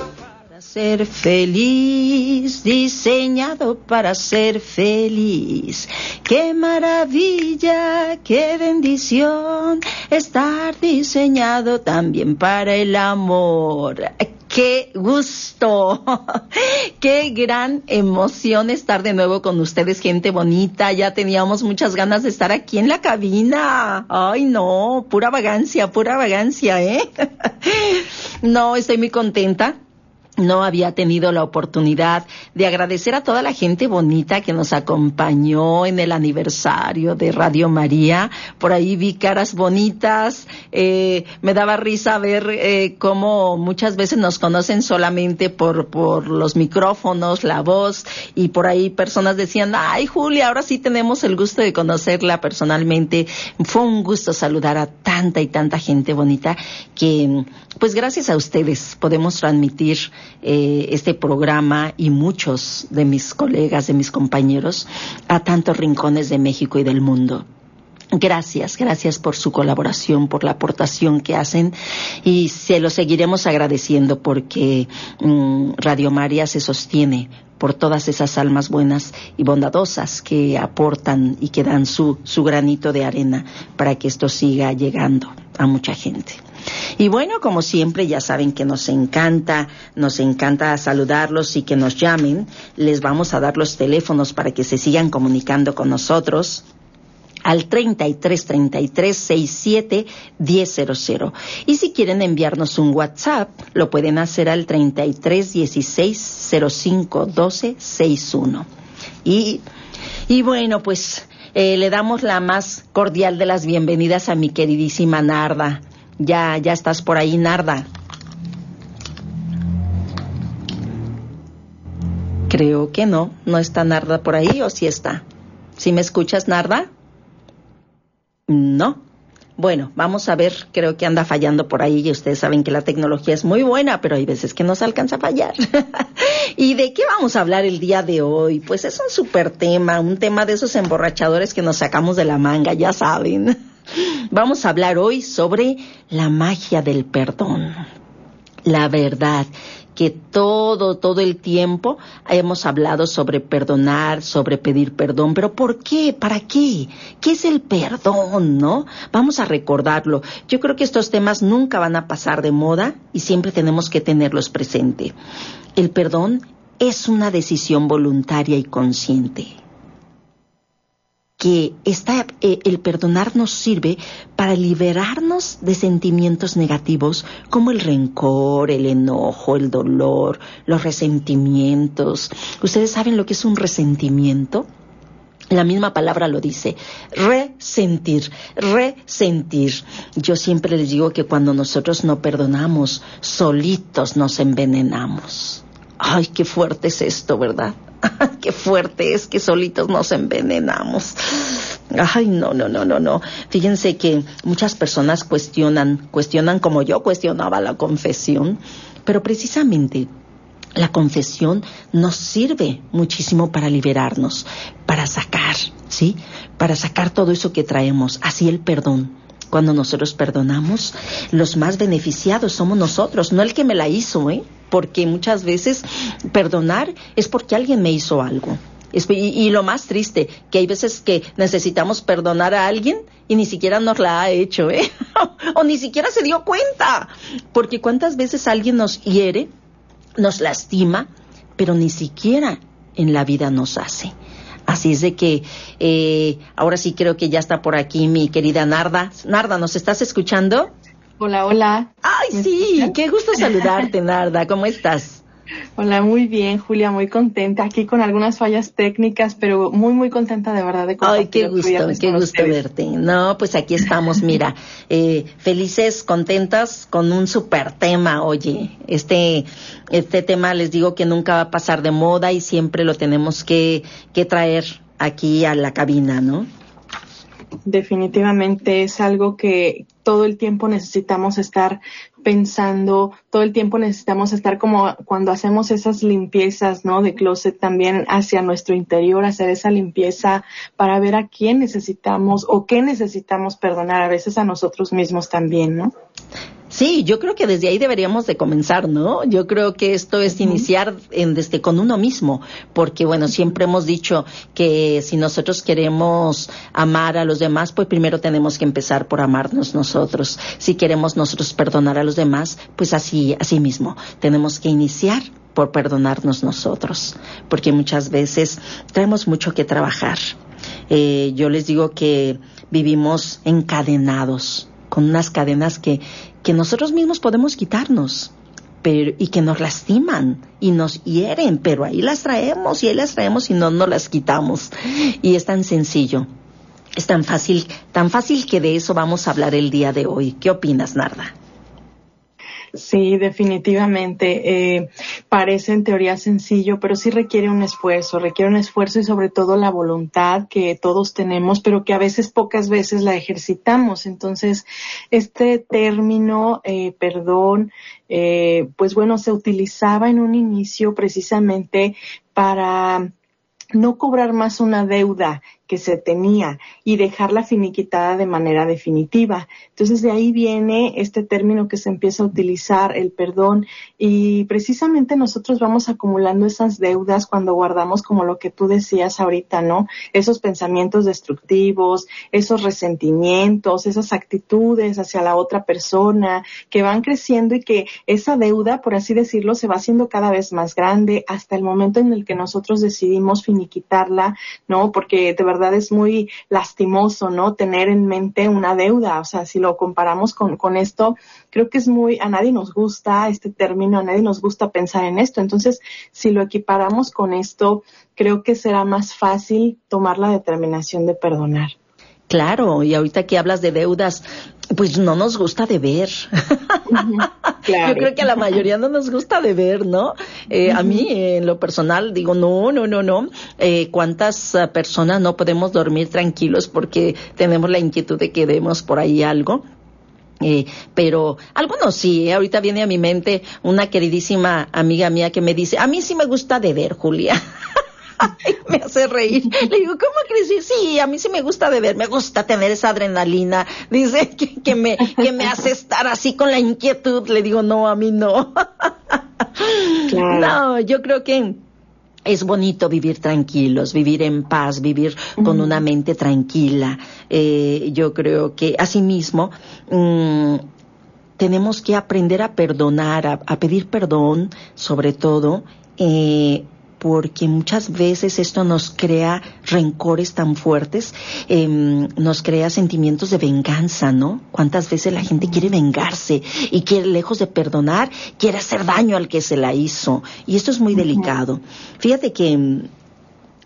Para ser feliz, diseñado para ser feliz. Qué maravilla, qué bendición estar diseñado también para el amor. Qué gusto, qué gran emoción estar de nuevo con ustedes, gente bonita. Ya teníamos muchas ganas de estar aquí en la cabina. Ay, no, pura vagancia, pura vagancia, ¿eh? No, estoy muy contenta no había tenido la oportunidad de agradecer a toda la gente bonita que nos acompañó en el aniversario de Radio María. Por ahí vi caras bonitas. Eh, me daba risa ver eh, cómo muchas veces nos conocen solamente por, por los micrófonos, la voz, y por ahí personas decían, ay Julia, ahora sí tenemos el gusto de conocerla personalmente. Fue un gusto saludar a tanta y tanta gente bonita que, pues gracias a ustedes podemos transmitir eh, este programa y muchos de mis colegas, de mis compañeros, a tantos rincones de México y del mundo. Gracias, gracias por su colaboración, por la aportación que hacen y se lo seguiremos agradeciendo porque mm, Radio María se sostiene por todas esas almas buenas y bondadosas que aportan y que dan su, su granito de arena para que esto siga llegando a mucha gente. Y bueno, como siempre, ya saben que nos encanta, nos encanta saludarlos y que nos llamen. Les vamos a dar los teléfonos para que se sigan comunicando con nosotros al 33 33 67 100. Y si quieren enviarnos un WhatsApp, lo pueden hacer al 33 16 05 12 61. Y, y bueno, pues eh, le damos la más cordial de las bienvenidas a mi queridísima Narda. Ya, ya estás por ahí, Narda. Creo que no, no está Narda por ahí o sí está. ¿Sí me escuchas, Narda? No. Bueno, vamos a ver, creo que anda fallando por ahí y ustedes saben que la tecnología es muy buena, pero hay veces que nos alcanza a fallar. ¿Y de qué vamos a hablar el día de hoy? Pues es un súper tema, un tema de esos emborrachadores que nos sacamos de la manga, ya saben. Vamos a hablar hoy sobre la magia del perdón. La verdad que todo, todo el tiempo hemos hablado sobre perdonar, sobre pedir perdón, pero ¿por qué? ¿Para qué? ¿Qué es el perdón, no? Vamos a recordarlo. Yo creo que estos temas nunca van a pasar de moda y siempre tenemos que tenerlos presente. El perdón es una decisión voluntaria y consciente que está, eh, el perdonar nos sirve para liberarnos de sentimientos negativos como el rencor, el enojo, el dolor, los resentimientos. ¿Ustedes saben lo que es un resentimiento? La misma palabra lo dice, resentir, resentir. Yo siempre les digo que cuando nosotros no perdonamos, solitos nos envenenamos. Ay, qué fuerte es esto, ¿verdad? qué fuerte es que solitos nos envenenamos. Ay, no, no, no, no, no. Fíjense que muchas personas cuestionan, cuestionan como yo cuestionaba la confesión, pero precisamente la confesión nos sirve muchísimo para liberarnos, para sacar, ¿sí? Para sacar todo eso que traemos, así el perdón. Cuando nosotros perdonamos, los más beneficiados somos nosotros, no el que me la hizo, ¿eh? Porque muchas veces perdonar es porque alguien me hizo algo. Y, lo más triste, que hay veces que necesitamos perdonar a alguien y ni siquiera nos la ha hecho, ¿eh? o ni siquiera se dio cuenta. Porque cuántas veces alguien nos hiere, nos lastima, pero ni siquiera en la vida nos hace. Así es de que eh, ahora sí creo que ya está por aquí mi querida Narda. Narda, ¿nos estás escuchando? Hola, hola. Ay, sí, qué gusto saludarte, Narda. ¿Cómo estás? Hola, muy bien, Julia, muy contenta. Aquí con algunas fallas técnicas, pero muy, muy contenta de verdad de Ay, qué gusto, qué gusto verte. No, pues aquí estamos, mira, eh, felices, contentas con un super tema, oye. Este, este tema les digo que nunca va a pasar de moda y siempre lo tenemos que, que traer aquí a la cabina, ¿no? Definitivamente es algo que todo el tiempo necesitamos estar pensando, todo el tiempo necesitamos estar como cuando hacemos esas limpiezas, ¿no? De closet también hacia nuestro interior, hacer esa limpieza para ver a quién necesitamos o qué necesitamos perdonar, a veces a nosotros mismos también, ¿no? Sí, yo creo que desde ahí deberíamos de comenzar, ¿no? Yo creo que esto es iniciar en, desde con uno mismo, porque bueno, siempre hemos dicho que si nosotros queremos amar a los demás, pues primero tenemos que empezar por amarnos nosotros. Si queremos nosotros perdonar a los demás, pues así, así mismo, tenemos que iniciar por perdonarnos nosotros, porque muchas veces tenemos mucho que trabajar. Eh, yo les digo que vivimos encadenados con unas cadenas que, que nosotros mismos podemos quitarnos. Pero, y que nos lastiman y nos hieren, pero ahí las traemos y ahí las traemos y no nos las quitamos. Y es tan sencillo, es tan fácil, tan fácil que de eso vamos a hablar el día de hoy. ¿Qué opinas, Narda? Sí, definitivamente. Eh, parece en teoría sencillo, pero sí requiere un esfuerzo, requiere un esfuerzo y sobre todo la voluntad que todos tenemos, pero que a veces pocas veces la ejercitamos. Entonces, este término, eh, perdón, eh, pues bueno, se utilizaba en un inicio precisamente para no cobrar más una deuda que se tenía y dejarla finiquitada de manera definitiva. Entonces de ahí viene este término que se empieza a utilizar, el perdón, y precisamente nosotros vamos acumulando esas deudas cuando guardamos como lo que tú decías ahorita, ¿no? Esos pensamientos destructivos, esos resentimientos, esas actitudes hacia la otra persona que van creciendo y que esa deuda, por así decirlo, se va haciendo cada vez más grande hasta el momento en el que nosotros decidimos finiquitarla, ¿no? Porque de verdad es muy lastimoso, ¿no? Tener en mente una deuda. O sea, si lo comparamos con, con esto, creo que es muy, a nadie nos gusta este término, a nadie nos gusta pensar en esto. Entonces, si lo equiparamos con esto, creo que será más fácil tomar la determinación de perdonar. Claro, y ahorita que hablas de deudas, pues no nos gusta de ver. Yo creo que a la mayoría no nos gusta de ver, ¿no? Eh, a mí, en lo personal, digo, no, no, no, no. Eh, ¿Cuántas uh, personas no podemos dormir tranquilos porque tenemos la inquietud de que demos por ahí algo? Eh, pero algunos sí, ¿eh? ahorita viene a mi mente una queridísima amiga mía que me dice, a mí sí me gusta de ver, Julia. me hace reír. Le digo, ¿cómo crees? Sí, a mí sí me gusta beber, me gusta tener esa adrenalina. Dice que, me, que me hace estar así con la inquietud. Le digo, no, a mí no. No, yo creo que es bonito vivir tranquilos, vivir en paz, vivir con una mente tranquila. Eh, yo creo que asimismo mm, tenemos que aprender a perdonar, a, a pedir perdón, sobre todo, eh, porque muchas veces esto nos crea rencores tan fuertes, em, nos crea sentimientos de venganza, ¿no? ¿Cuántas veces la gente quiere vengarse y quiere, lejos de perdonar, quiere hacer daño al que se la hizo? Y esto es muy delicado. Fíjate que em,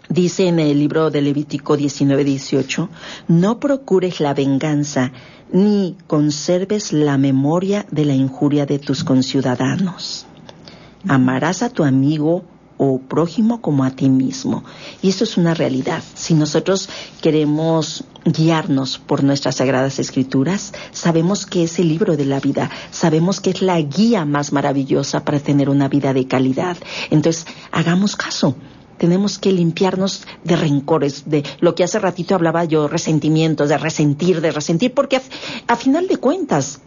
dice en el libro de Levítico 19-18, no procures la venganza, ni conserves la memoria de la injuria de tus conciudadanos. Amarás a tu amigo o prójimo como a ti mismo. Y esto es una realidad. Si nosotros queremos guiarnos por nuestras sagradas escrituras, sabemos que es el libro de la vida, sabemos que es la guía más maravillosa para tener una vida de calidad. Entonces, hagamos caso. Tenemos que limpiarnos de rencores, de lo que hace ratito hablaba yo, resentimientos, de resentir, de resentir, porque a, a final de cuentas,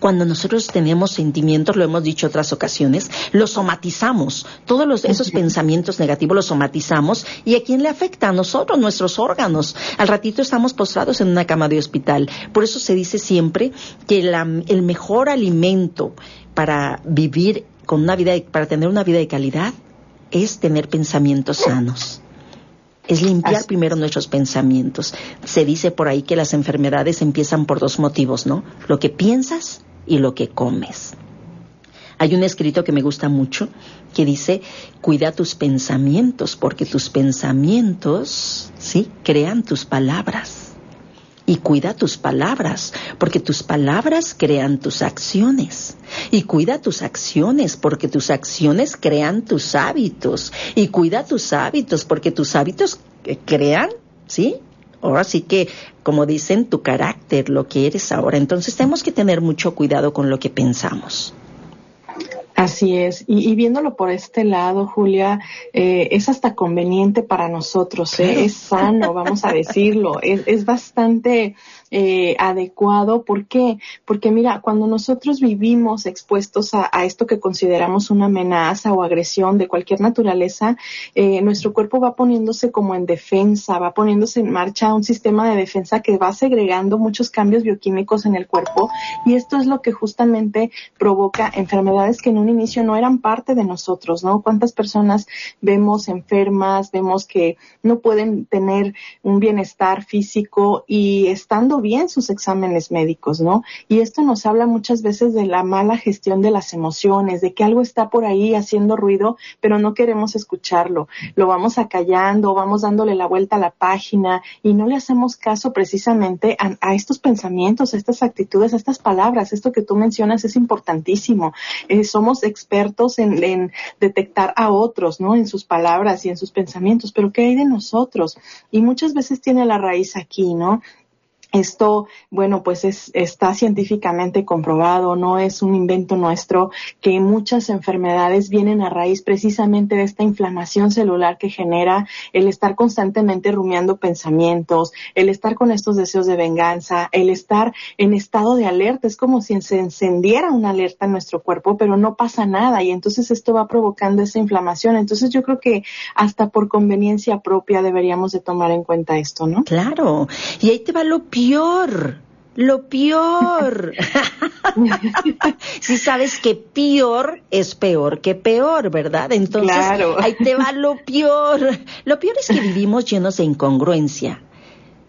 cuando nosotros tenemos sentimientos, lo hemos dicho otras ocasiones, los somatizamos. Todos esos pensamientos negativos los somatizamos y a quién le afecta a nosotros, nuestros órganos. Al ratito estamos postrados en una cama de hospital. Por eso se dice siempre que el mejor alimento para vivir con una vida, para tener una vida de calidad, es tener pensamientos sanos es limpiar primero nuestros pensamientos. Se dice por ahí que las enfermedades empiezan por dos motivos, ¿no? Lo que piensas y lo que comes. Hay un escrito que me gusta mucho que dice, cuida tus pensamientos, porque tus pensamientos, ¿sí? Crean tus palabras. Y cuida tus palabras, porque tus palabras crean tus acciones. Y cuida tus acciones, porque tus acciones crean tus hábitos. Y cuida tus hábitos, porque tus hábitos crean, ¿sí? Ahora sí que, como dicen, tu carácter, lo que eres ahora. Entonces tenemos que tener mucho cuidado con lo que pensamos. Así es, y, viéndolo por este lado, Julia, eh, es hasta conveniente para nosotros, ¿eh? es sano, vamos a decirlo, es, es bastante eh, adecuado. ¿Por qué? Porque mira, cuando nosotros vivimos expuestos a, esto que consideramos una amenaza o agresión de cualquier naturaleza, eh, nuestro cuerpo va poniéndose como en defensa, va poniéndose en marcha un sistema de defensa que va segregando muchos cambios bioquímicos en el cuerpo y esto es lo que justamente provoca enfermedades que en un inicio no eran parte de nosotros, ¿no? ¿Cuántas personas vemos enfermas, vemos que no pueden tener un bienestar físico y estando bien sus exámenes médicos, ¿no? Y esto nos habla muchas veces de la mala gestión de las emociones, de que algo está por ahí haciendo ruido, pero no queremos escucharlo. Lo vamos acallando, vamos dándole la vuelta a la página y no le hacemos caso precisamente a, estos pensamientos, a estas actitudes, a estas palabras. Esto que tú mencionas es importantísimo. Eh, somos expertos en, en detectar a otros, ¿no? En sus palabras y en sus pensamientos, pero ¿qué hay de nosotros? Y muchas veces tiene la raíz aquí, ¿no? Esto, bueno, pues es, está científicamente comprobado, no es un invento nuestro, que muchas enfermedades vienen a raíz precisamente de esta inflamación celular que genera el estar constantemente rumiando pensamientos, el estar con estos deseos de venganza, el estar en estado de alerta. Es como si se encendiera una alerta en nuestro cuerpo, pero no pasa nada y entonces esto va provocando esa inflamación. Entonces yo creo que hasta por conveniencia propia deberíamos de tomar en cuenta esto, ¿no? Claro. Y ahí te va lo peor. Lo peor. si sabes que peor es peor que peor, ¿verdad? Entonces, ahí te va lo peor. Lo peor es que vivimos llenos de incongruencia.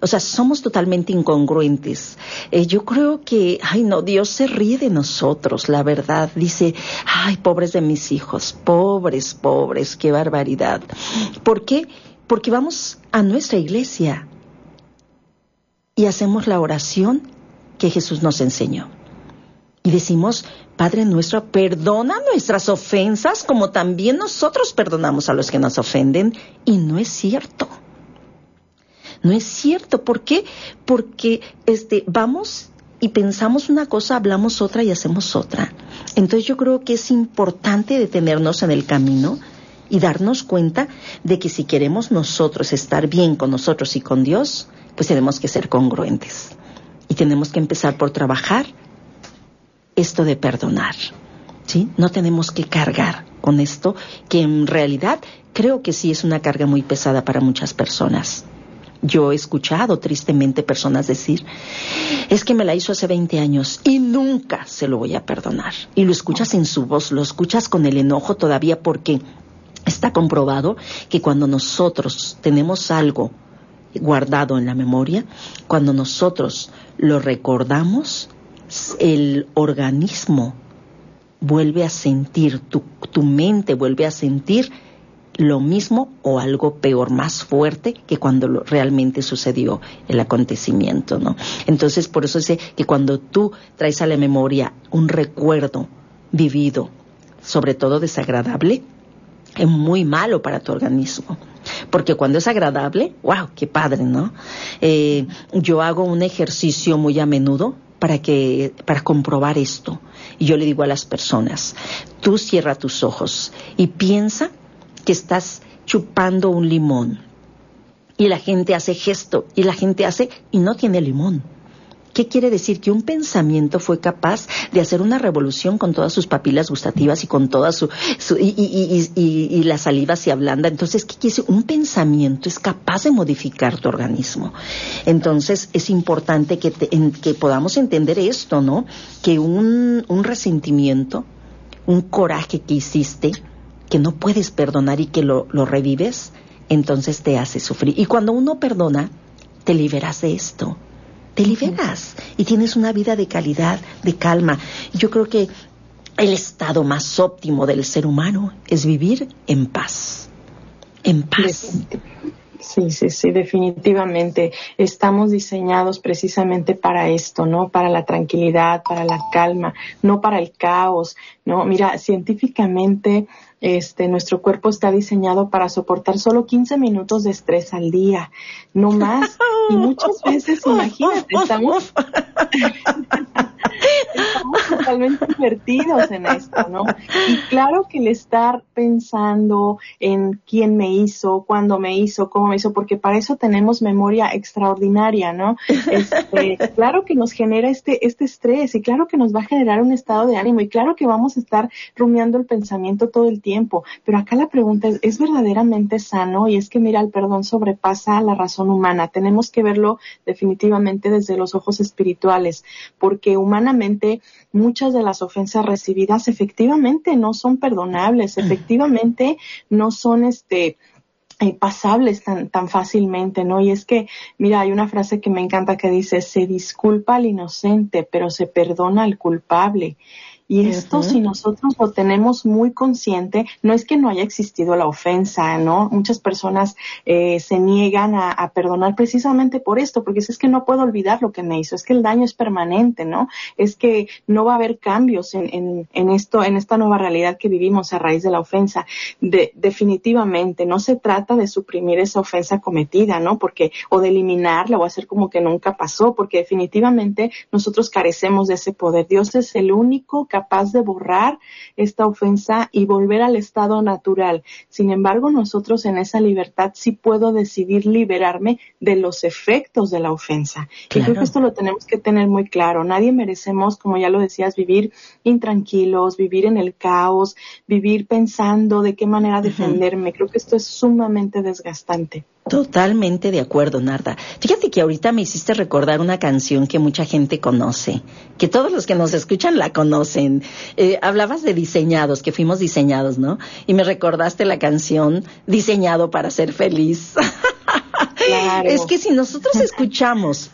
O sea, somos totalmente incongruentes. Eh, yo creo que, ay no, Dios se ríe de nosotros, la verdad. Dice, ay, pobres de mis hijos, pobres, pobres, qué barbaridad. ¿Por qué? Porque vamos a nuestra iglesia, y hacemos la oración que Jesús nos enseñó. Y decimos, Padre nuestro, perdona nuestras ofensas como también nosotros perdonamos a los que nos ofenden. Y no es cierto. No es cierto. ¿Por qué? Porque este, vamos y pensamos una cosa, hablamos otra y hacemos otra. Entonces yo creo que es importante detenernos en el camino y darnos cuenta de que si queremos nosotros estar bien con nosotros y con Dios, pues tenemos que ser congruentes. Y tenemos que empezar por trabajar esto de perdonar. ¿Sí? No tenemos que cargar con esto, que en realidad creo que sí es una carga muy pesada para muchas personas. Yo he escuchado tristemente personas decir, es que me la hizo hace 20 años y nunca se lo voy a perdonar. Y lo escuchas en su voz, lo escuchas con el enojo todavía porque está comprobado que cuando nosotros tenemos algo guardado en la memoria, cuando nosotros lo recordamos, el organismo vuelve a sentir, tu, tu mente vuelve a sentir lo mismo o algo peor, más fuerte que cuando realmente sucedió el acontecimiento, ¿no? Entonces, por eso sé que cuando tú traes a la memoria un recuerdo vivido, sobre todo desagradable, es muy malo para tu organismo. Porque cuando es agradable, wow, qué padre, ¿no? Eh, yo hago un ejercicio muy a menudo para que, para comprobar esto. Y yo le digo a las personas, tú cierra tus ojos y piensa que estás chupando un limón. Y la gente hace gesto y la gente hace y no tiene limón. ¿Qué quiere decir? Que un pensamiento fue capaz de hacer una revolución con todas sus papilas gustativas y con toda su, y, la saliva se ablanda. Entonces, ¿qué quiere decir? Un pensamiento es capaz de modificar tu organismo. Entonces, es importante que, que podamos entender esto, ¿no? Que un, un resentimiento, un coraje que hiciste, que no puedes perdonar y que lo revives, entonces te hace sufrir. Y cuando uno perdona, te liberas de esto te liberas y tienes una vida de calidad, de calma. Yo creo que el estado más óptimo del ser humano es vivir en paz. En paz. Sí, sí, sí, definitivamente. Estamos diseñados precisamente para esto, ¿no? Para la tranquilidad, para la calma, no para el caos, ¿no? Mira, científicamente este, nuestro cuerpo está diseñado para soportar solo 15 minutos de estrés al día, no más. Y muchas veces, imagínate, estamos, estamos totalmente invertidos en esto, ¿no? Y claro que el estar pensando en quién me hizo, cuándo me hizo, cómo me hizo, porque para eso tenemos memoria extraordinaria, ¿no? Este, claro que nos genera este, este estrés y claro que nos va a generar un estado de ánimo y claro que vamos a estar rumiando el pensamiento todo el tiempo tiempo. Pero acá la pregunta es, ¿es verdaderamente sano? Y es que, mira, el perdón sobrepasa la razón humana. Tenemos que verlo definitivamente desde los ojos espirituales, porque humanamente muchas de las ofensas recibidas efectivamente no son perdonables, mm. efectivamente no son este eh, pasables tan, tan fácilmente, ¿no? Y es que, mira, hay una frase que me encanta que dice, se disculpa al inocente, pero se perdona al culpable. Y esto, si nosotros lo tenemos muy consciente, no es que no haya existido la ofensa, ¿no? Muchas personas eh, se niegan a, perdonar precisamente por esto, porque es, que no puedo olvidar lo que me hizo, es que el daño es permanente, ¿no? Es que no va a haber cambios en, en, en esto, en esta nueva realidad que vivimos a raíz de la ofensa. De, definitivamente, no se trata de suprimir esa ofensa cometida, ¿no? Porque, o de eliminarla o hacer como que nunca pasó, porque definitivamente nosotros carecemos de ese poder. Dios es el único que capaz de borrar esta ofensa y volver al estado natural. Sin embargo, nosotros en esa libertad sí puedo decidir liberarme de los efectos de la ofensa. Y creo que esto lo tenemos que tener muy claro. Nadie merecemos, como ya lo decías, vivir intranquilos, vivir en el caos, vivir pensando de qué manera defenderme. Creo que esto es sumamente desgastante. Totalmente de acuerdo, Narda. Fíjate que ahorita me hiciste recordar una canción que mucha gente conoce, que todos los que nos escuchan la conocen. Eh, hablabas de diseñados, que fuimos diseñados, ¿no? Y me recordaste la canción Diseñado para ser feliz. Es que si nosotros escuchamos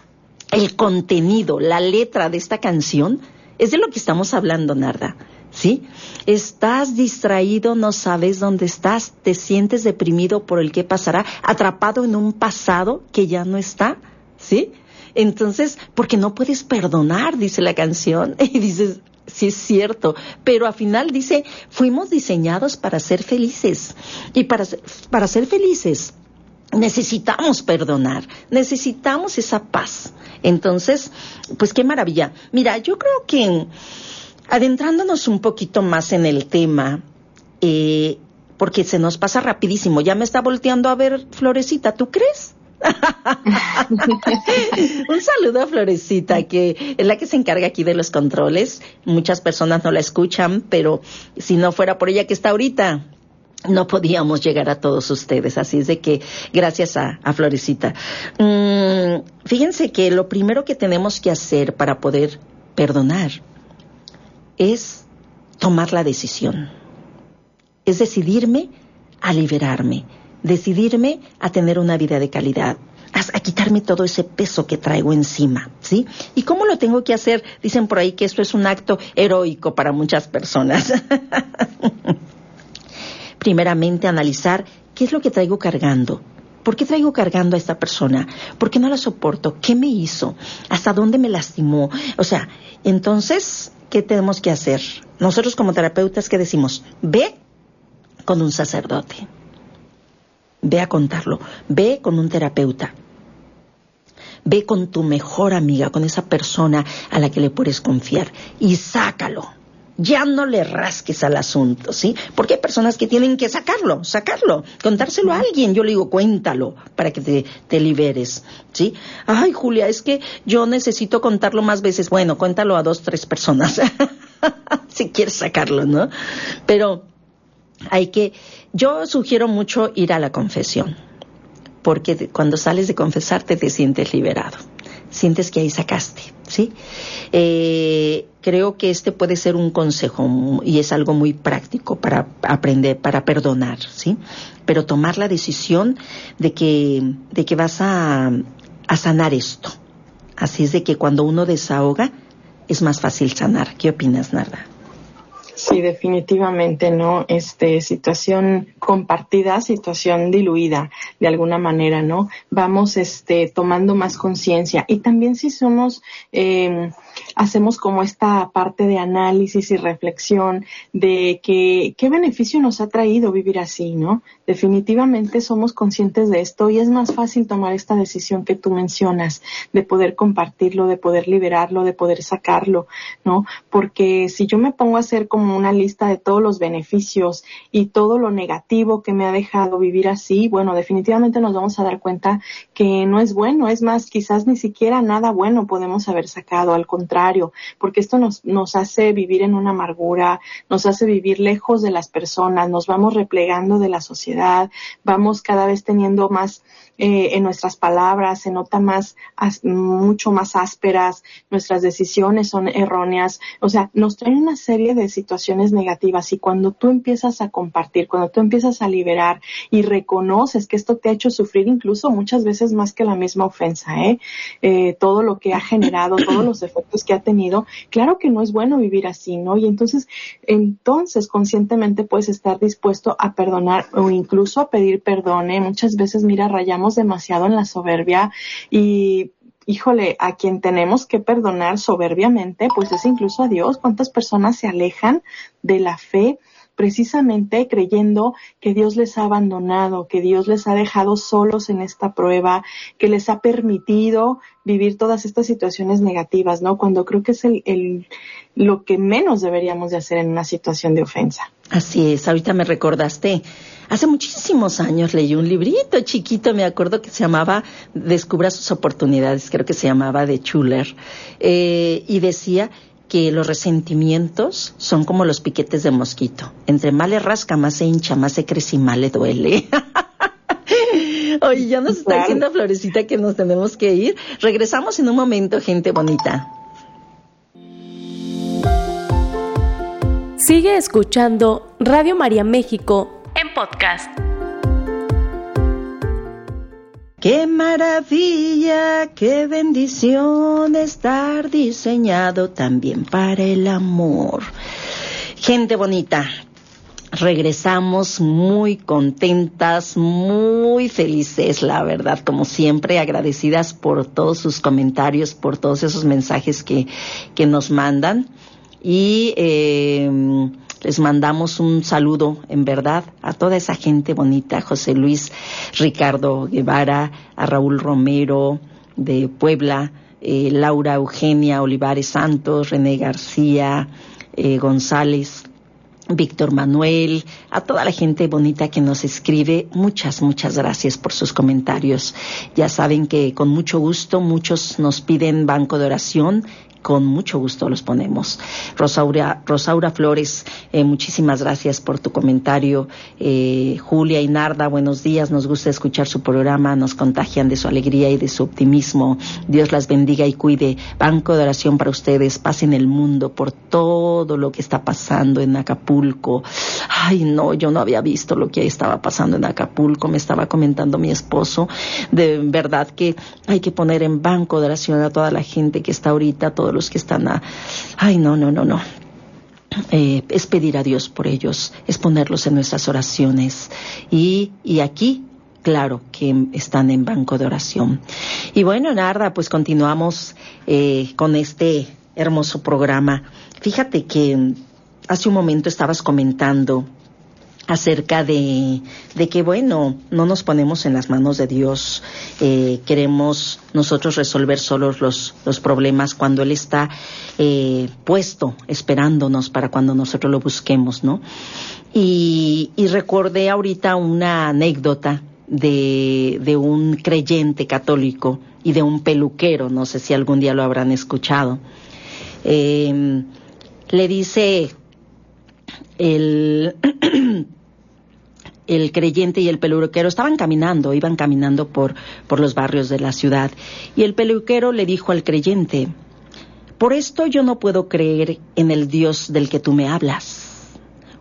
el contenido, la letra de esta canción, es de lo que estamos hablando, Narda. ¿Sí? Estás distraído, no sabes dónde estás, te sientes deprimido por el que pasará, atrapado en un pasado que ya no está, ¿sí? Entonces, porque no puedes perdonar, dice la canción, y dices, sí es cierto, pero al final dice, fuimos diseñados para ser felices, y para, para ser felices necesitamos perdonar, necesitamos esa paz. Entonces, pues qué maravilla. Mira, yo creo que Adentrándonos un poquito más en el tema, eh, porque se nos pasa rapidísimo, ya me está volteando a ver Florecita, ¿tú crees? un saludo a Florecita, que es la que se encarga aquí de los controles. Muchas personas no la escuchan, pero si no fuera por ella que está ahorita, no podíamos llegar a todos ustedes. Así es de que gracias a, Florecita. Mm, fíjense que lo primero que tenemos que hacer para poder perdonar es tomar la decisión. Es decidirme a liberarme, decidirme a tener una vida de calidad, a, quitarme todo ese peso que traigo encima, ¿sí? ¿Y cómo lo tengo que hacer? Dicen por ahí que esto es un acto heroico para muchas personas. Primeramente, analizar qué es lo que traigo cargando. ¿Por qué traigo cargando a esta persona? ¿Por qué no la soporto? ¿Qué me hizo? ¿Hasta dónde me lastimó? O sea, entonces ¿qué tenemos que hacer? Nosotros como terapeutas, ¿qué decimos? Ve con un sacerdote. Ve a contarlo. Ve con un terapeuta. Ve con tu mejor amiga, con esa persona a la que le puedes confiar y sácalo ya no le rasques al asunto, ¿sí? Porque hay personas que tienen que sacarlo, sacarlo, contárselo a alguien. Yo le digo, cuéntalo para que te, te liberes, ¿sí? Ay, Julia, es que yo necesito contarlo más veces. Bueno, cuéntalo a dos, tres personas, si quieres sacarlo, ¿no? Pero hay que, yo sugiero mucho ir a la confesión, porque cuando sales de confesarte te sientes liberado sientes que ahí sacaste, ¿sí? Eh, creo que este puede ser un consejo y es algo muy práctico para aprender, para perdonar, ¿sí? Pero tomar la decisión de que, de que vas a, a sanar esto. Así es de que cuando uno desahoga, es más fácil sanar. ¿Qué opinas, Narda? Sí, definitivamente, ¿no? Este, situación compartida, situación diluida, de alguna manera, ¿no? Vamos, este, tomando más conciencia. Y también si somos, eh, hacemos como esta parte de análisis y reflexión de que, qué beneficio nos ha traído vivir así, ¿no? Definitivamente somos conscientes de esto y es más fácil tomar esta decisión que tú mencionas, de poder compartirlo, de poder liberarlo, de poder sacarlo, ¿no? Porque si yo me pongo a hacer como una lista de todos los beneficios y todo lo negativo que me ha dejado vivir así, bueno, definitivamente nos vamos a dar cuenta que no es bueno, es más, quizás ni siquiera nada bueno podemos haber sacado, al contrario, porque esto nos, nos hace vivir en una amargura, nos hace vivir lejos de las personas, nos vamos replegando de la sociedad vamos cada vez teniendo más eh, en nuestras palabras, se nota más, mucho más ásperas, nuestras decisiones son erróneas, o sea, nos traen una serie de situaciones negativas y cuando tú empiezas a compartir, cuando tú empiezas a liberar y reconoces que esto te ha hecho sufrir incluso muchas veces más que la misma ofensa, ¿eh? eh todo lo que ha generado, todos los efectos que ha tenido, claro que no es bueno vivir así, ¿no? Y entonces, entonces conscientemente puedes estar dispuesto a perdonar o incluso a pedir perdón, ¿eh? Muchas veces, mira, rayamos demasiado en la soberbia y híjole, a quien tenemos que perdonar soberbiamente, pues es incluso a Dios. ¿Cuántas personas se alejan de la fe? Precisamente creyendo que Dios les ha abandonado, que Dios les ha dejado solos en esta prueba, que les ha permitido vivir todas estas situaciones negativas, ¿no? Cuando creo que es el, lo que menos deberíamos de hacer en una situación de ofensa. Así es, ahorita me recordaste Hace muchísimos años leí un librito chiquito, me acuerdo que se llamaba Descubra sus oportunidades, creo que se llamaba de Schuller, eh, y decía que los resentimientos son como los piquetes de mosquito. Entre más le rasca, más se hincha, más se crece y más le duele. Oye, ya nos está diciendo Florecita que nos tenemos que ir. Regresamos en un momento, gente bonita. Sigue escuchando Radio María México en podcast. Qué maravilla, qué bendición estar diseñado también para el amor. Gente bonita, regresamos muy contentas, muy felices, la verdad, como siempre, agradecidas por todos sus comentarios, por todos esos mensajes que, que nos mandan. Y eh, les mandamos un saludo, en verdad, a toda esa gente bonita, José Luis Ricardo Guevara, a Raúl Romero de Puebla, eh, Laura Eugenia Olivares Santos, René García, eh, González, Víctor Manuel, a toda la gente bonita que nos escribe, muchas, muchas gracias por sus comentarios. Ya saben que con mucho gusto muchos nos piden banco de oración con mucho gusto los ponemos. Rosaura, Rosaura Flores, eh, muchísimas gracias por tu comentario. Eh, Julia y Narda, buenos días. Nos gusta escuchar su programa, nos contagian de su alegría y de su optimismo. Dios las bendiga y cuide. Banco de oración para ustedes. Pasen el mundo por todo lo que está pasando en Acapulco. Ay, no, yo no había visto lo que estaba pasando en Acapulco. Me estaba comentando mi esposo. De verdad que hay que poner en banco de oración a toda la gente que está ahorita, los que están a... Ay, no, no, no, no. Eh, es pedir a Dios por ellos, es ponerlos en nuestras oraciones. Y, y aquí, claro, que están en banco de oración. Y bueno, Narda, pues continuamos eh, con este hermoso programa. Fíjate que hace un momento estabas comentando acerca de, de, que, bueno, no nos ponemos en las manos de Dios, eh, queremos nosotros resolver solos los, los problemas cuando Él está eh, puesto, esperándonos para cuando nosotros lo busquemos, ¿no? Y, recordé ahorita una anécdota de, de un creyente católico y de un peluquero, no sé si algún día lo habrán escuchado. Eh, le dice el, creyente y el peluquero estaban caminando, iban caminando por, por los barrios de la ciudad, y el peluquero le dijo al creyente, por esto yo no puedo creer en el Dios del que tú me hablas.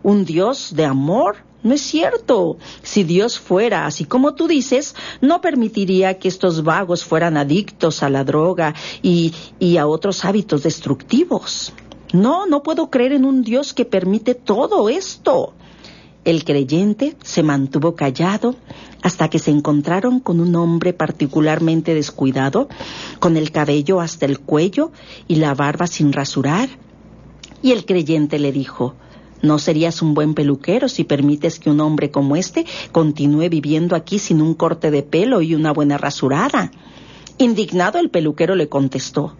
¿Un Dios de amor? No es cierto. Si Dios fuera así como tú dices, no permitiría que estos vagos fueran adictos a la droga y a otros hábitos destructivos. No, no puedo creer en un Dios que permite todo esto. El creyente se mantuvo callado hasta que se encontraron con un hombre particularmente descuidado, con el cabello hasta el cuello y la barba sin rasurar. Y el creyente le dijo, no serías un buen peluquero si permites que un hombre como este continúe viviendo aquí sin un corte de pelo y una buena rasurada. Indignado el peluquero le contestó,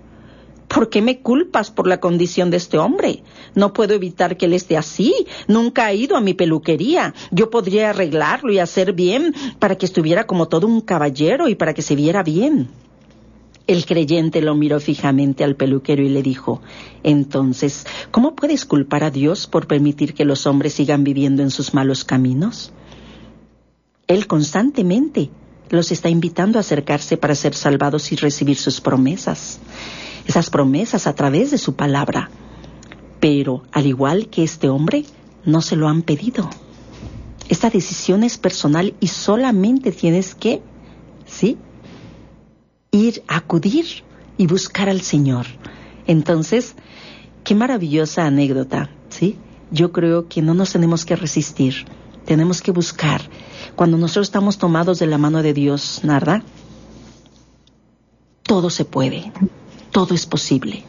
¿Por qué me culpas por la condición de este hombre? No puedo evitar que él esté así. Nunca ha ido a mi peluquería. Yo podría arreglarlo y hacer bien para que estuviera como todo un caballero y para que se viera bien. El creyente lo miró fijamente al peluquero y le dijo, entonces, ¿cómo puedes culpar a Dios por permitir que los hombres sigan viviendo en sus malos caminos? Él constantemente los está invitando a acercarse para ser salvados y recibir sus promesas esas promesas a través de su palabra. Pero, al igual que este hombre, no se lo han pedido. Esta decisión es personal y solamente tienes que, ¿sí? Ir, acudir y buscar al Señor. Entonces, qué maravillosa anécdota, ¿sí? Yo creo que no nos tenemos que resistir, tenemos que buscar. Cuando nosotros estamos tomados de la mano de Dios, Narda, todo se puede todo es posible.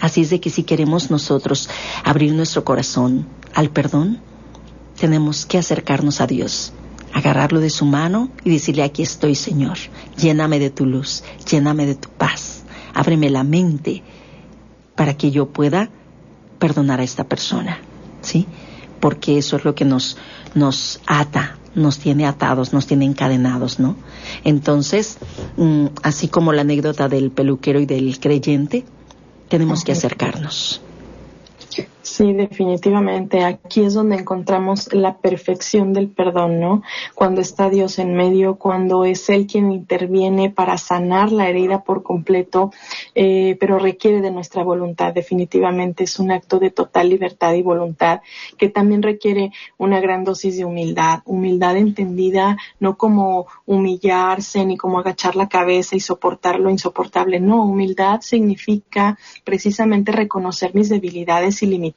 Así es de que si queremos nosotros abrir nuestro corazón al perdón, tenemos que acercarnos a Dios, agarrarlo de su mano y decirle, aquí estoy Señor, lléname de tu luz, lléname de tu paz, ábreme la mente para que yo pueda perdonar a esta persona, ¿sí? Porque eso es lo que nos, nos ata nos tiene atados, nos tiene encadenados, ¿no? Entonces, mm, así como la anécdota del peluquero y del creyente, tenemos que acercarnos. Sí, definitivamente. Aquí es donde encontramos la perfección del perdón, ¿no? Cuando está Dios en medio, cuando es Él quien interviene para sanar la herida por completo, eh, pero requiere de nuestra voluntad. Definitivamente es un acto de total libertad y voluntad que también requiere una gran dosis de humildad. Humildad entendida no como humillarse ni como agachar la cabeza y soportar lo insoportable. No, humildad significa precisamente reconocer mis debilidades y limitaciones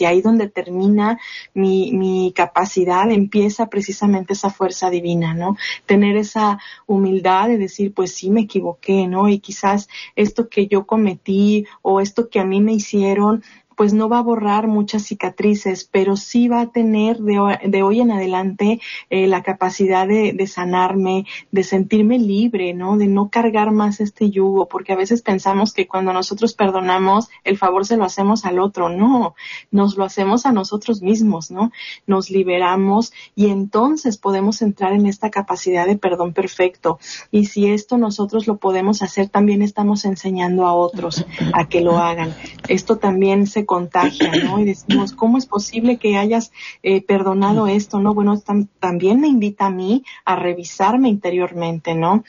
y ahí donde termina mi, mi capacidad empieza precisamente esa fuerza divina, ¿no? Tener esa humildad de decir, pues sí me equivoqué, ¿no? Y quizás esto que yo cometí o esto que a mí me hicieron pues no va a borrar muchas cicatrices, pero sí va a tener de, hoy en adelante eh, la capacidad de, sanarme, de sentirme libre, ¿no? De no cargar más este yugo, porque a veces pensamos que cuando nosotros perdonamos, el favor se lo hacemos al otro, no, nos lo hacemos a nosotros mismos, ¿no? Nos liberamos y entonces podemos entrar en esta capacidad de perdón perfecto. Y si esto nosotros lo podemos hacer, también estamos enseñando a otros a que lo hagan. Esto también se contagia, ¿no? Y decimos, ¿cómo es posible que hayas eh, perdonado esto, no? Bueno, también me invita a mí a revisarme interiormente, ¿no?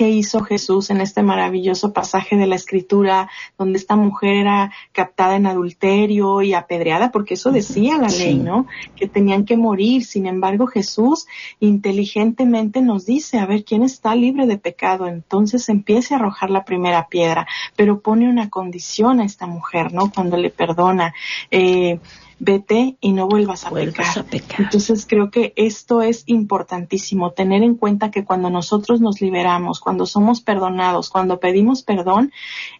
¿Qué hizo Jesús en este maravilloso pasaje de la escritura donde esta mujer era captada en adulterio y apedreada? Porque eso decía la ley, ¿no? Que tenían que morir. Sin embargo, Jesús inteligentemente nos dice, a ver, ¿quién está libre de pecado? Entonces empiece a arrojar la primera piedra, pero pone una condición a esta mujer, ¿no? Cuando le perdona. Eh, vete y no vuelvas a, pecar. Entonces creo que esto es importantísimo, tener en cuenta que cuando nosotros nos liberamos, cuando somos perdonados, cuando pedimos perdón,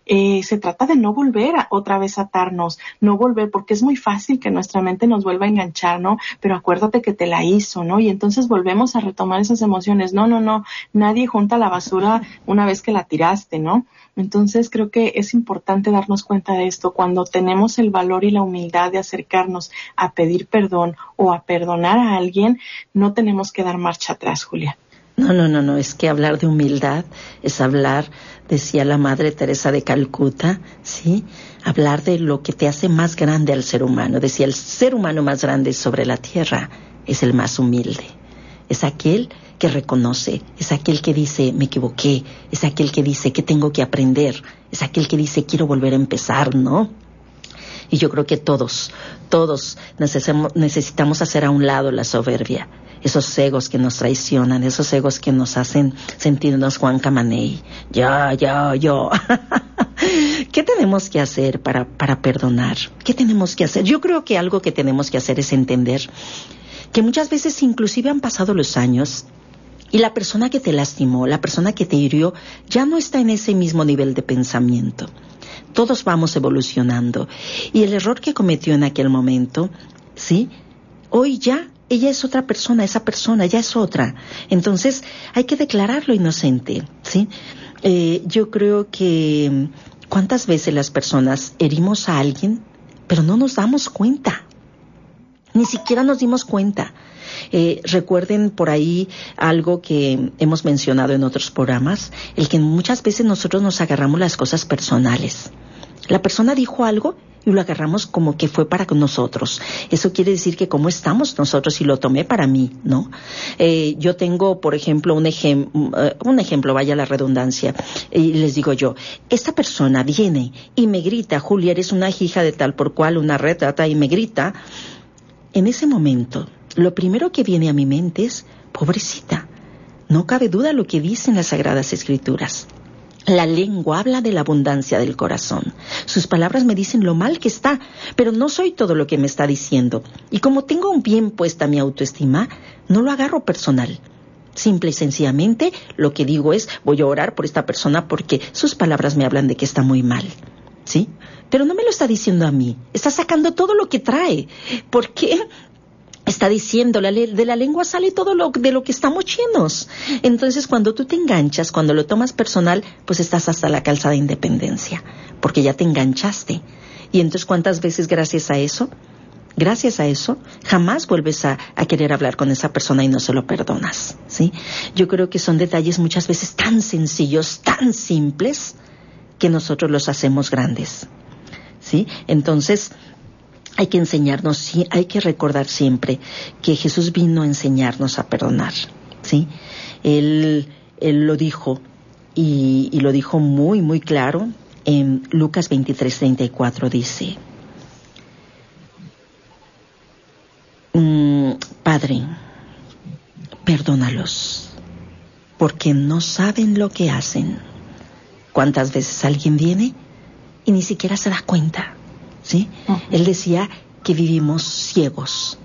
eh, se trata de no volver a, otra vez a atarnos, no volver, porque es muy fácil que nuestra mente nos vuelva a enganchar, ¿no? Pero acuérdate que te la hizo, ¿no? Y entonces volvemos a retomar esas emociones. No, no, no, nadie junta la basura una vez que la tiraste, ¿no? Entonces creo que es importante darnos cuenta de esto. Cuando tenemos el valor y la humildad de acercarnos a pedir perdón o a perdonar a alguien, no tenemos que dar marcha atrás, Julia. No, no, no, no, es que hablar de humildad es hablar, decía la Madre Teresa de Calcuta, ¿sí? Hablar de lo que te hace más grande al ser humano. Decía, el ser humano más grande sobre la tierra es el más humilde. Es aquel que reconoce, es aquel que dice me equivoqué, es aquel que dice que tengo que aprender, es aquel que dice quiero volver a empezar, ¿no? Y yo creo que todos, todos necesitamos hacer a un lado la soberbia, esos egos que nos traicionan, esos egos que nos hacen sentirnos Juan Camaney. Yo, yo, yo. ¿Qué tenemos que hacer para, para perdonar? ¿Qué tenemos que hacer? Yo creo que algo que tenemos que hacer es entender que muchas veces inclusive han pasado los años y la persona que te lastimó, la persona que te hirió, ya no está en ese mismo nivel de pensamiento. Todos vamos evolucionando. Y el error que cometió en aquel momento, ¿sí? Hoy ya ella es otra persona, esa persona ya es otra. Entonces hay que declararlo inocente, ¿sí? Eh, yo creo que cuántas veces las personas herimos a alguien, pero no nos damos cuenta. Ni siquiera nos dimos cuenta. Eh, recuerden por ahí algo que hemos mencionado en otros programas, el que muchas veces nosotros nos agarramos las cosas personales. La persona dijo algo y lo agarramos como que fue para nosotros. Eso quiere decir que cómo estamos nosotros y lo tomé para mí, ¿no? Eh, yo tengo, por ejemplo, un, eh, un ejemplo, vaya la redundancia, y les digo yo, esta persona viene y me grita, Julia, eres una hija de tal por cual, una retrata, y me grita. En ese momento, lo primero que viene a mi mente es, pobrecita, no cabe duda lo que dicen las Sagradas Escrituras. La lengua habla de la abundancia del corazón. Sus palabras me dicen lo mal que está, pero no soy todo lo que me está diciendo. Y como tengo un bien puesta mi autoestima, no lo agarro personal. Simple y sencillamente lo que digo es voy a orar por esta persona porque sus palabras me hablan de que está muy mal. ¿Sí? Pero no me lo está diciendo a mí. Está sacando todo lo que trae. ¿Por qué? Está diciendo, de la lengua sale todo lo, de lo que estamos llenos. Entonces, cuando tú te enganchas, cuando lo tomas personal, pues estás hasta la calza de independencia, porque ya te enganchaste. Y entonces, ¿cuántas veces gracias a eso? Gracias a eso, jamás vuelves a, a, querer hablar con esa persona y no se lo perdonas, ¿sí? Yo creo que son detalles muchas veces tan sencillos, tan simples, que nosotros los hacemos grandes, ¿sí? Entonces, hay que enseñarnos, sí, hay que recordar siempre que Jesús vino a enseñarnos a perdonar, ¿sí? Él, él lo dijo y, lo dijo muy, muy claro en Lucas 23, 34 dice, mm, Padre, perdónalos, porque no saben lo que hacen. ¿Cuántas veces alguien viene y ni siquiera se da cuenta? ¿Sí? Él decía que vivimos ciegos.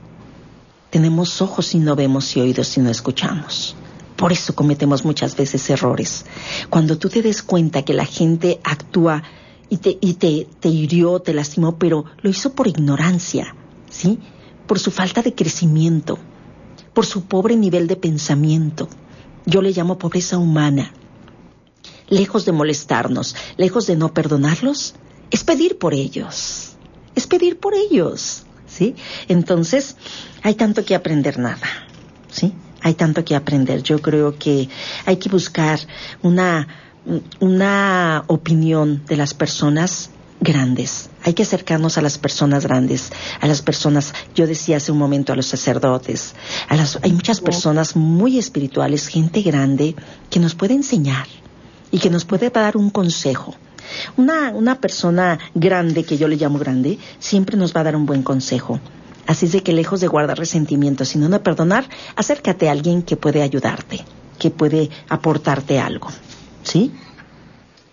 Tenemos ojos y no vemos y oídos y no escuchamos. Por eso cometemos muchas veces errores. Cuando tú te des cuenta que la gente actúa y te, y te, te hirió, te lastimó, pero lo hizo por ignorancia, ¿sí? Por su falta de crecimiento, por su pobre nivel de pensamiento. Yo le llamo pobreza humana. Lejos de molestarnos, lejos de no perdonarlos, es pedir por ellos es pedir por ellos, ¿sí? Entonces, hay tanto que aprender nada, ¿sí? Hay tanto que aprender. Yo creo que hay que buscar una, una opinión de las personas grandes. Hay que acercarnos a las personas grandes, a las personas, yo decía hace un momento a los sacerdotes, a las, hay muchas personas muy espirituales, gente grande, que nos puede enseñar y que nos puede dar un consejo. Una, una persona grande, que yo le llamo grande, siempre nos va a dar un buen consejo. Así es de que lejos de guardar resentimiento, sino de perdonar, acércate a alguien que puede ayudarte, que puede aportarte algo. ¿Sí?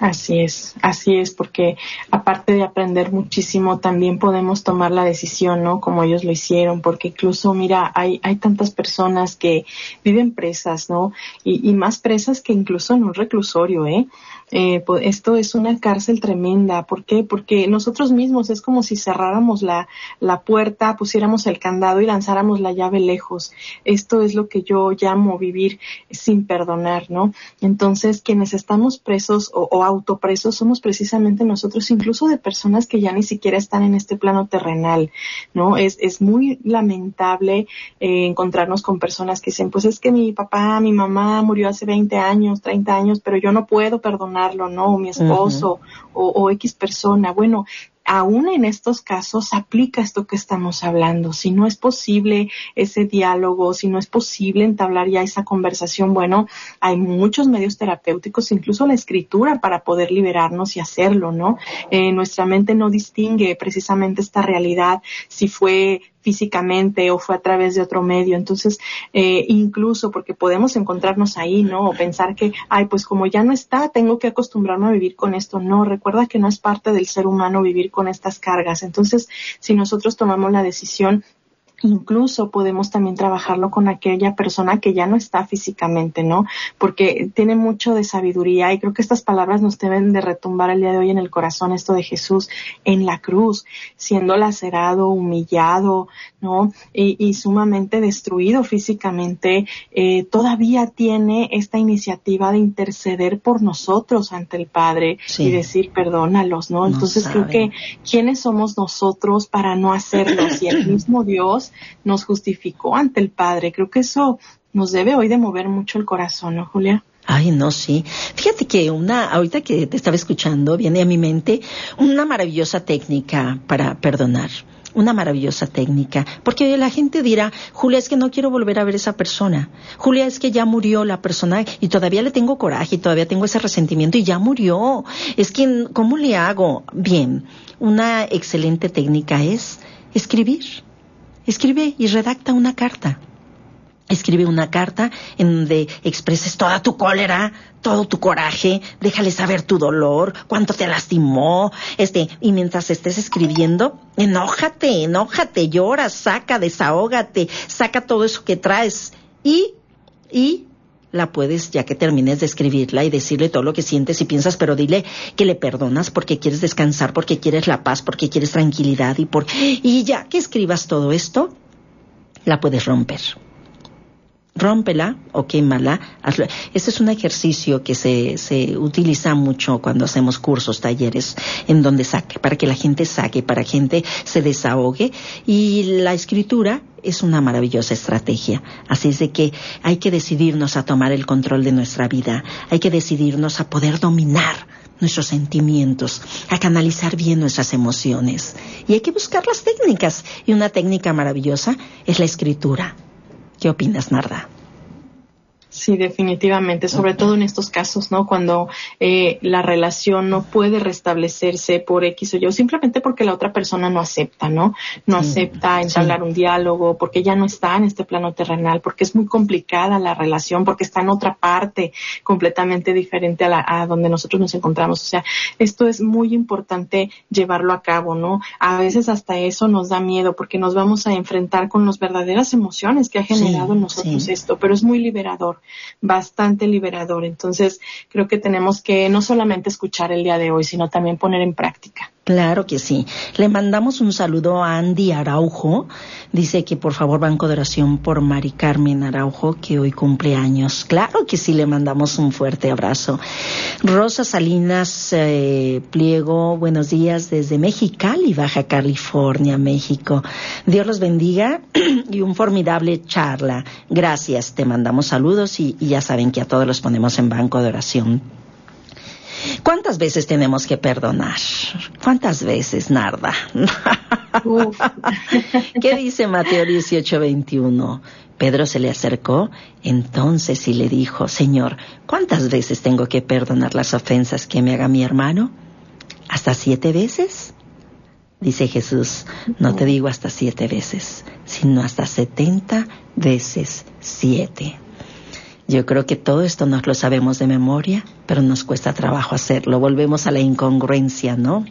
Así es, así es, porque aparte de aprender muchísimo, también podemos tomar la decisión, ¿no? Como ellos lo hicieron, porque incluso, mira, hay, hay tantas personas que viven presas, ¿no? Y, y más presas que incluso en un reclusorio, ¿eh? Eh, pues esto es una cárcel tremenda. ¿Por qué? Porque nosotros mismos es como si cerráramos la, la puerta, pusiéramos el candado y lanzáramos la llave lejos. Esto es lo que yo llamo vivir sin perdonar, ¿no? Entonces, quienes estamos presos o, autopresos somos precisamente nosotros, incluso de personas que ya ni siquiera están en este plano terrenal, ¿no? Es, es muy lamentable eh, encontrarnos con personas que dicen, pues es que mi papá, mi mamá murió hace 20 años, 30 años, pero yo no puedo perdonar ¿no? O mi esposo o, o X persona. Bueno, aún en estos casos aplica esto que estamos hablando. Si no es posible ese diálogo, si no es posible entablar ya esa conversación, bueno, hay muchos medios terapéuticos, incluso la escritura para poder liberarnos y hacerlo, ¿no? Eh, nuestra mente no distingue precisamente esta realidad, si fue físicamente o fue a través de otro medio. Entonces, eh, incluso porque podemos encontrarnos ahí, ¿no? O pensar que, ay, pues como ya no está, tengo que acostumbrarme a vivir con esto. No, recuerda que no es parte del ser humano vivir con estas cargas. Entonces, si nosotros tomamos la decisión Incluso podemos también trabajarlo con aquella persona que ya no está físicamente, ¿no? Porque tiene mucho de sabiduría y creo que estas palabras nos deben de retumbar el día de hoy en el corazón, esto de Jesús en la cruz, siendo lacerado, humillado, ¿no? Y, sumamente destruido físicamente, eh, todavía tiene esta iniciativa de interceder por nosotros ante el Padre y decir perdónalos, ¿no? Entonces creo que quiénes somos nosotros para no hacerlo si el mismo Dios nos justificó ante el Padre. Creo que eso nos debe hoy de mover mucho el corazón, ¿no, Julia? Ay, no, sí. Fíjate que una, ahorita que te estaba escuchando, viene a mi mente una maravillosa técnica para perdonar. Una maravillosa técnica. Porque la gente dirá, Julia, es que no quiero volver a ver a esa persona. Julia, es que ya murió la persona y todavía le tengo coraje y todavía tengo ese resentimiento y ya murió. Es que, ¿cómo le hago? Bien, una excelente técnica es escribir Escribe y redacta una carta. Escribe una carta en donde expreses toda tu cólera, todo tu coraje, déjale saber tu dolor, cuánto te lastimó, este, y mientras estés escribiendo, enójate, enójate, llora, saca, desahógate, saca todo eso que traes y, y la puedes, ya que termines de escribirla y decirle todo lo que sientes y piensas, pero dile que le perdonas porque quieres descansar, porque quieres la paz, porque quieres tranquilidad y por, y ya que escribas todo esto, la puedes romper. Rómpela o quémala. Hazlo. Este es un ejercicio que se, se utiliza mucho cuando hacemos cursos, talleres, en donde saque, para que la gente saque, para que la gente se desahogue. Y la escritura es una maravillosa estrategia. Así es de que hay que decidirnos a tomar el control de nuestra vida, hay que decidirnos a poder dominar nuestros sentimientos, a canalizar bien nuestras emociones. Y hay que buscar las técnicas. Y una técnica maravillosa es la escritura. ¿Qué opinas, Narda? Sí, definitivamente, sobre todo en estos casos, ¿no? Cuando eh, la relación no puede restablecerse por X o Y, simplemente porque la otra persona no acepta, ¿no? No acepta entablar un diálogo, porque ya no está en este plano terrenal, porque es muy complicada la relación, porque está en otra parte completamente diferente a, la, a donde nosotros nos encontramos. O sea, esto es muy importante llevarlo a cabo, ¿no? A veces hasta eso nos da miedo, porque nos vamos a enfrentar con las verdaderas emociones que ha generado en nosotros esto, pero es muy liberador bastante liberador. Entonces, creo que tenemos que no solamente escuchar el día de hoy, sino también poner en práctica. Claro que sí. Le mandamos un saludo a Andy Araujo. Dice que por favor banco de oración por Mari Carmen Araujo, que hoy cumple años. Claro que sí, le mandamos un fuerte abrazo. Rosa Salinas eh, Pliego, buenos días desde Mexicali, Baja California, México. Dios los bendiga y un formidable charla. Gracias, te mandamos saludos y ya saben que a todos los ponemos en banco de oración. ¿Cuántas veces tenemos que perdonar? ¿Cuántas veces, Narda? ¿Qué dice Mateo 18, 21? Pedro se le acercó entonces y le dijo, Señor, ¿cuántas veces tengo que perdonar las ofensas que me haga mi hermano? ¿Hasta siete veces? Dice Jesús, no te digo hasta siete veces, sino hasta setenta veces siete. Yo creo que todo esto nos lo sabemos de memoria, pero nos cuesta trabajo hacerlo. Volvemos a la incongruencia, ¿no?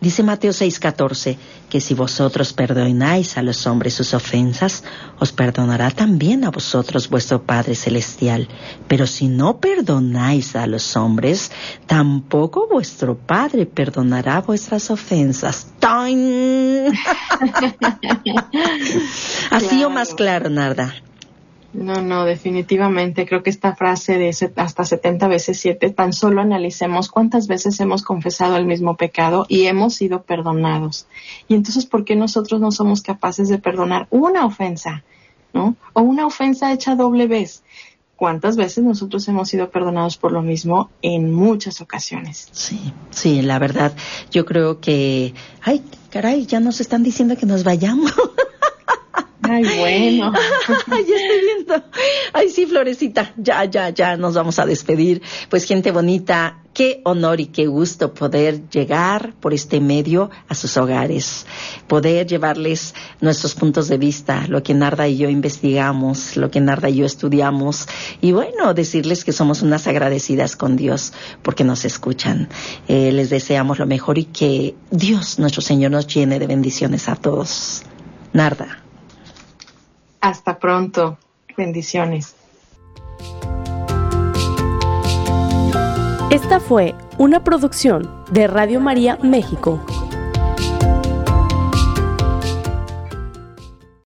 Dice Mateo 6:14 que si vosotros perdonáis a los hombres sus ofensas, os perdonará también a vosotros vuestro Padre Celestial. Pero si no perdonáis a los hombres, tampoco vuestro Padre perdonará vuestras ofensas. Así o más claro, Narda. No, no, definitivamente. Creo que esta frase de hasta 70 veces 7, tan solo analicemos cuántas veces hemos confesado el mismo pecado y hemos sido perdonados. Y entonces, ¿por qué nosotros no somos capaces de perdonar una ofensa? ¿No? O una ofensa hecha doble vez. ¿Cuántas veces nosotros hemos sido perdonados por lo mismo en muchas ocasiones? Sí, sí, la verdad, yo creo que, ay, caray, ya nos están diciendo que nos vayamos. Ay, bueno. Ay, estoy viendo. Ay, sí, Florecita. Ya, ya, ya nos vamos a despedir. Pues gente bonita, qué honor y qué gusto poder llegar por este medio a sus hogares, poder llevarles nuestros puntos de vista, lo que Narda y yo investigamos, lo que Narda y yo estudiamos y bueno, decirles que somos unas agradecidas con Dios porque nos escuchan. Eh, les deseamos lo mejor y que Dios, nuestro Señor, nos llene de bendiciones a todos. Narda. Hasta pronto. Bendiciones. Esta fue una producción de Radio María México.